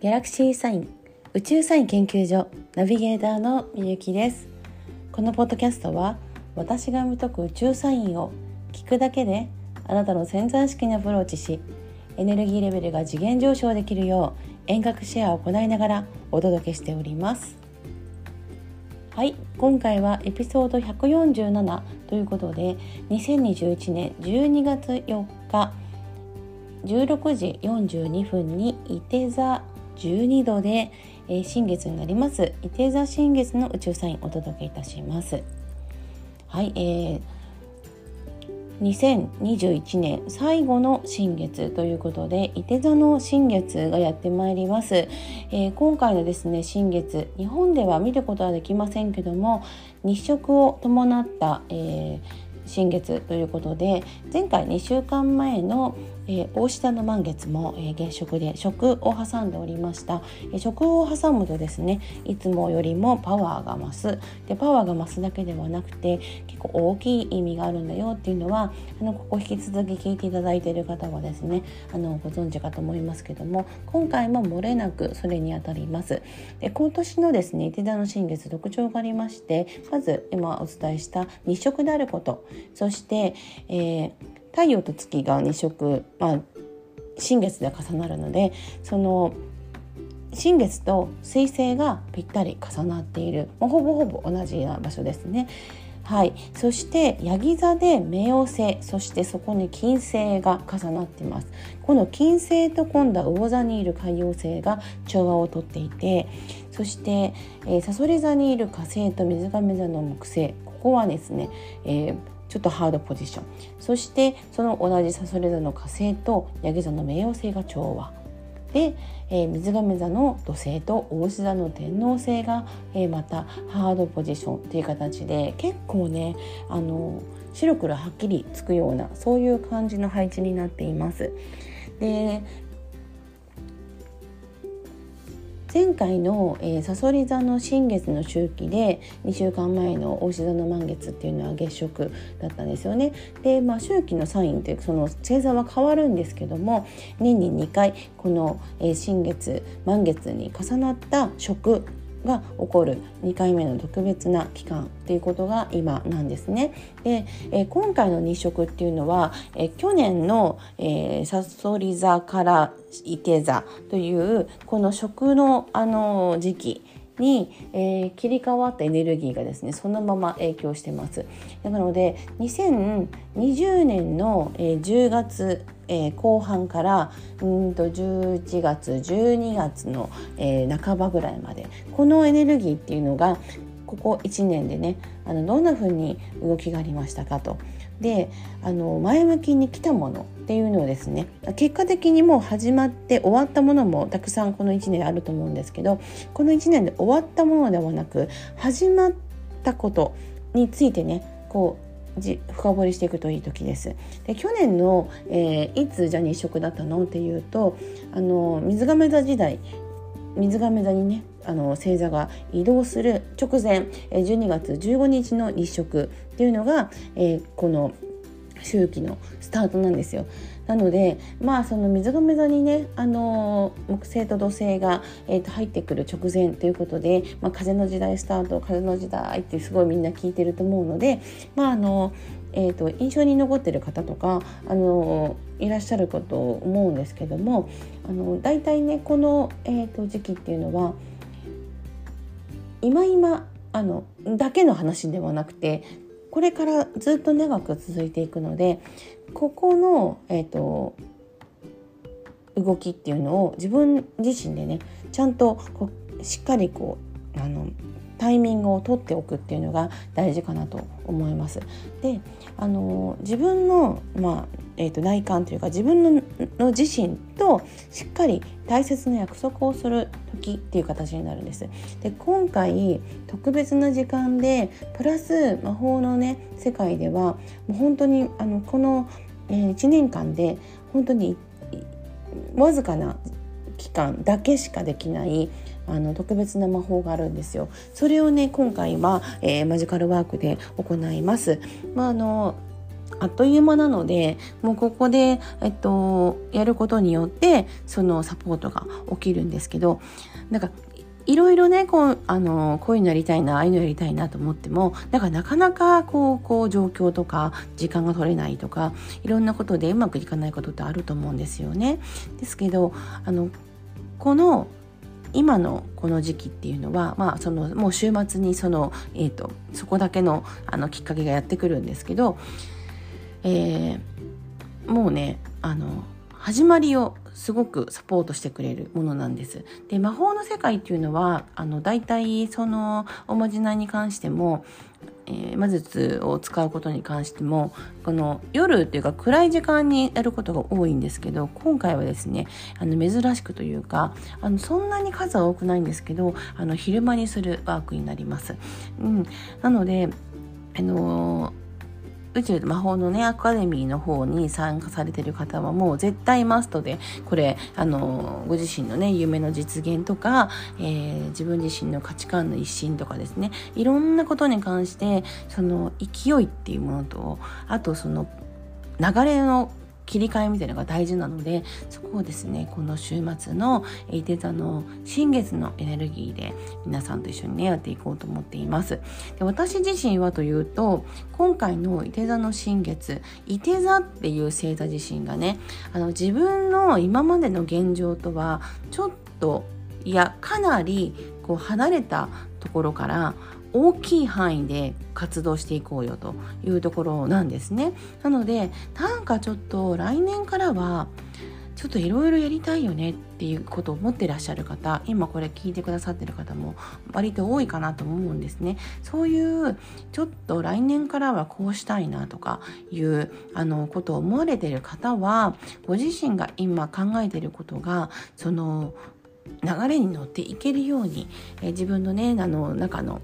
ギャラクシーサイン宇宙サイン研究所ナビゲーターのみゆきです。このポッドキャストは私が見解く宇宙サインを聞くだけであなたの潜在意識にアプローチしエネルギーレベルが次元上昇できるよう遠隔シェアを行いながらお届けしております。はい今回はエピソード147ということで2021年12月4日16時42分に伊手座12度で、えー、新月になります。伊手座新月の宇宙サインお届けいたします。はい、えー2021年最後の新月ということで伊手座の新月がやってまいります、えー、今回のですね新月日本では見ることはできませんけども日食を伴った、えー、新月ということで前回2週間前のえー、大下の満月も、えー、月食で食を挟んでおりました、えー、食を挟むとですねいつもよりもパワーが増す。でパワーが増すだけではなくて結構大きい意味があるんだよっていうのはあのここ引き続き聞いていただいている方はですねあのご存知かと思いますけども今回も漏れなくそれにあたります。で今年のですね手座の新月特徴がありましてまず今お伝えした日食であること。そして、えー太陽と月が2色、まあ、新月で重なるのでその新月と水星がぴったり重なっている。もうほぼほぼ同じな場所ですね。はい、そしてヤギ座で冥王星そしてそこに金星が重なってます。この金星と今度は魚座にいる海王星が調和をとっていてそしてえさそり座にいる火星と水亀座の木星ここはですね、えーちょっとハードポジションそしてその同じさそれ座の火星とヤギ座の冥王星が調和で、えー、水亀座の土星と大牛座の天王星が、えー、またハードポジションっていう形で結構ねあの白黒はっきりつくようなそういう感じの配置になっています。で前回の、えー、サソリ座の新月の周期で2週間前の大志座の満月っていうのは月食だったんですよね。で、まあ、周期のサインというその星座は変わるんですけども年に2回この、えー、新月満月に重なった食が起こる2回目の特別な期間っていうことが今なんですね。で、えー、今回の日食っていうのは、えー、去年の、えー、サソリ座から伊手座というこの食のあの時期に、えー、切り替わったエネルギーがですねそのまま影響してますなので2020年の、えー、10月えー、後半からうんと11月12月の、えー、半ばぐらいまでこのエネルギーっていうのがここ1年でねあのどんな風に動きがありましたかと。であの前向きに来たものっていうのをですね結果的にもう始まって終わったものもたくさんこの1年あると思うんですけどこの1年で終わったものではなく始まったことについてねこうじ深掘りしていくといい時です。で去年の、えー、いつじゃあ日食だったのっていうとあの水亀座時代水亀座にねあの星座が移動する直前12月15日の日食っていうのが、えー、この周期のスタートなんですよ。なのでまあその水亀座にねあの木星と土星が、えー、と入ってくる直前ということで、まあ、風の時代スタート風の時代ってすごいみんな聞いてると思うのでまああのえーと、印象に残ってる方とかあのいらっしゃるかと思うんですけどもあの大体ねこの、えーと時期っていうのは今今あのだけの話ではなくてこれからずっと長く続いていくのでここの、えーと、動きっていうのを自分自身でねちゃんとこうしっかりこうあのタイミングを取っておくっていうのが大事かなと思います。であの自分の、まあえーと、内観というか自分のの自身としっかり大切な約束をする時っていう形になるんです。で今回特別な時間でプラス魔法のね世界ではもう本当にあのこの、えー、1年間で本当にわずかな期間だけしかできないあの特別な魔法があるんですよ。それをね今回は、えー、マジカルワークで行います。まああのあっという間なのでもうここで、えっと、やることによってそのサポートが起きるんですけどなんかいろいろねこうあのこういうのやりたいなああいうのやりたいなと思ってもだからなかなかこうこう状況とか時間が取れないとかいろんなことでうまくいかないことってあると思うんですよね。ですけどあのこの今のこの時期っていうのは、まあ、そのもう週末にその、えーと、そこだけのあのきっかけがやってくるんですけど、えー、もうねあの始まりをすごくサポートしてくれるものなんです。で魔法の世界っていうのはあの大体そのおまじないに関してもえー、魔術を使うことに関してもこの夜っていうか暗い時間にやることが多いんですけど今回はですねあの珍しくというかあのそんなに数は多くないんですけどあの昼間にするワークになります。うん、なのであのー宇宙魔法のねアカデミーの方に参加されてる方はもう絶対マストでこれあのご自身のね夢の実現とか、えー、自分自身の価値観の一新とかですね。いろんなことに関してその勢いっていうものとあとその流れの切り替えみたいなのが大事なのでそこをですねこの週末のいて座の新月のエネルギーで皆さんと一緒にねやっていこうと思っています。で私自身はというと今回のいて座の新月いて座っていう星座自身がねあの自分の今までの現状とはちょっといやかなりこう離れたところから大きい範囲で活動していこうよというところなんですね。なのでなんかちょっと来年からはちょっといろいろやりたいよねっていうことを思ってらっしゃる方今これ聞いてくださってる方も割と多いかなと思うんですねそういうちょっと来年からはこうしたいなとかいうあのことを思われてる方はご自身が今考えてることがその流れに乗っていけるように、え自分のねあの中の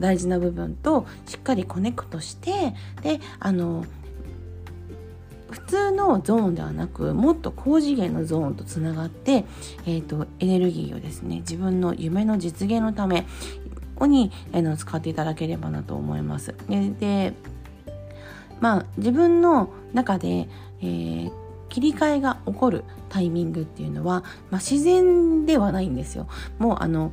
大事な部分としっかりコネクトしてであの普通のゾーンではなくもっと高次元のゾーンとつながって、えーと、エネルギーをですね自分の夢の実現のためにあの使っていただければなと思います。ででまあ自分の中で、えー、切り替えが起こるタイミングっていうのは、まあ、自然ではないんですよ。もうあの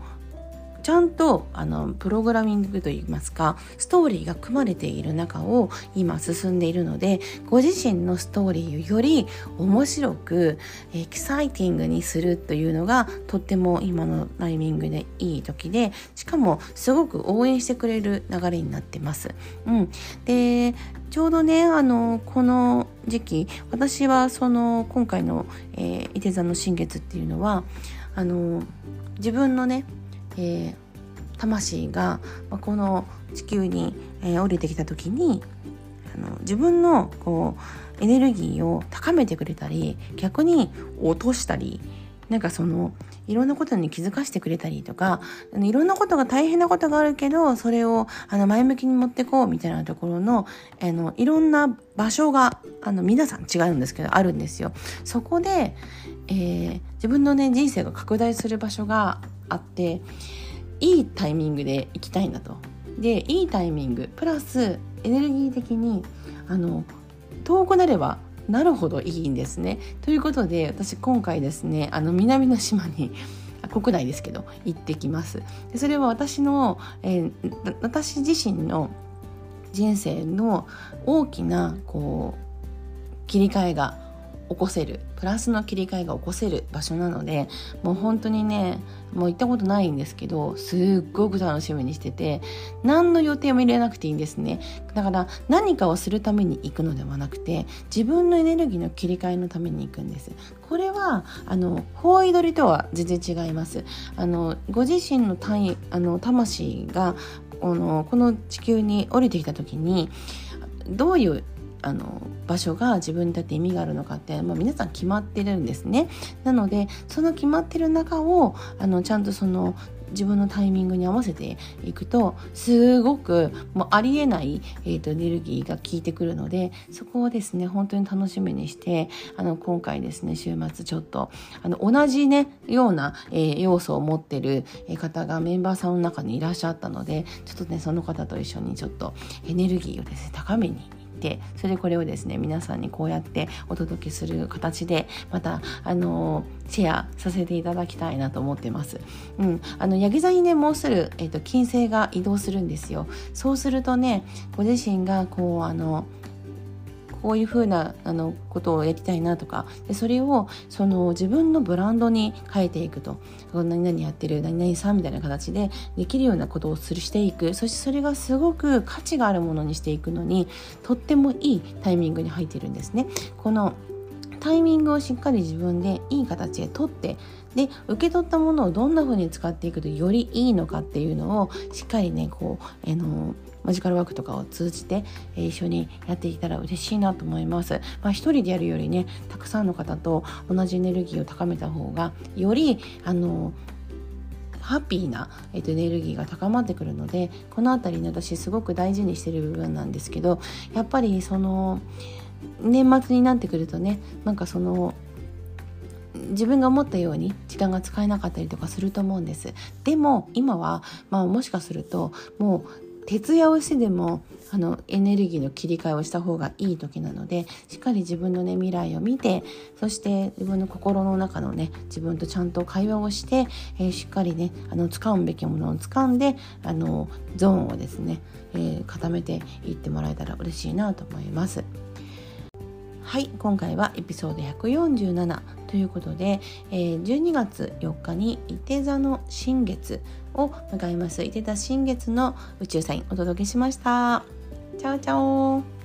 ちゃんとあのプログラミングといいますかストーリーが組まれている中を今進んでいるのでご自身のストーリーをより面白くエキサイティングにするというのがとっても今のタイミングでいい時でしかもすごく応援してくれる流れになってます。うん、でちょうどねあのこの時期私はその今回の、えー、伊手座の新月っていうのはあの自分のねえー、魂がこの地球に、えー、降りてきた時にあの自分のこうエネルギーを高めてくれたり逆に落としたりなんかそのいろんなことに気づかせてくれたりとかいろんなことが大変なことがあるけどそれをあの前向きに持ってこうみたいなところのあのいろんな場所があの皆さん違うんですけどあるんですよ。そこで、えー、自分のね人生が拡大する場所があっていいタイミングで行きたいんだと。でいいタイミングプラスエネルギー的にあの遠くなればなるほどいいんですね。ということで私今回ですねあの南の島に国内ですけど行ってきます。でそれは私の、えー、私自身の人生の大きなこう切り替えが起こせるプラスの切り替えが起こせる場所なのでもう本当にねもう行ったことないんですけどすっごく楽しみにしてて何の予定も入れなくていいんですね。だから何かをするために行くのではなくて自分のエネルギーの切り替えのために行くんです。これはあの方位取りとは全然違います。あのご自身の単位あの魂がこのこの地球に降りてきた時にどういうあの場所が自分にとって意味があるのかって、まあ、皆さん決まってるんですね。なのでその決まってる中をあのちゃんとその自分のタイミングに合わせていくとすごくもうありえない、えーと、エネルギーが効いてくるのでそこをですね本当に楽しみにしてあの今回ですね週末ちょっとあの同じねような、えー、要素を持ってる方がメンバーさんの中にいらっしゃったのでちょっとねその方と一緒にちょっとエネルギーをですね高めにてそれでこれをですね皆さんにこうやってお届けする形でまたあのシェアさせていただきたいなと思ってます。うん、あのヤギ座にねもうすぐ、えーと、金星が移動するんですよ。そうするとねご自身がこうあのこういうふうなあのことをやりたいなとかでそれをその自分のブランドに変えていくと何々やってる何々さんみたいな形でできるようなことをするしていくそしてそれがすごく価値があるものにしていくのにとってもいいタイミングに入っているんですね。このタイミングをしっかり自分でいい形で取ってで受け取ったものをどんな風に使っていくとよりいいのかっていうのをしっかりねこう、えのマジカルワークとかを通じて、えー、一緒にやっていけたら嬉しいなと思います。まあ、一人でやるよりねたくさんの方と同じエネルギーを高めた方がよりあのハッピーな、えー、とエネルギーが高まってくるのでこの辺りね私すごく大事にしてる部分なんですけどやっぱりその年末になってくるとねなんかその自分が思ったように時間が使えなかったりとかすると思うんですでも今はまあもしかするともう徹夜をしてでもあのエネルギーの切り替えをした方がいい時なのでしっかり自分のね未来を見てそして自分の心の中のね自分とちゃんと会話をして、えー、しっかりねあの掴むべきものを掴んであのゾーンをですね、えー、固めていってもらえたら嬉しいなと思います。はい今回はエピソード147ということで、えー、12月4日に伊手座の新月を迎えます。伊手座新月の宇宙サインお届けしました。チャオチャオ。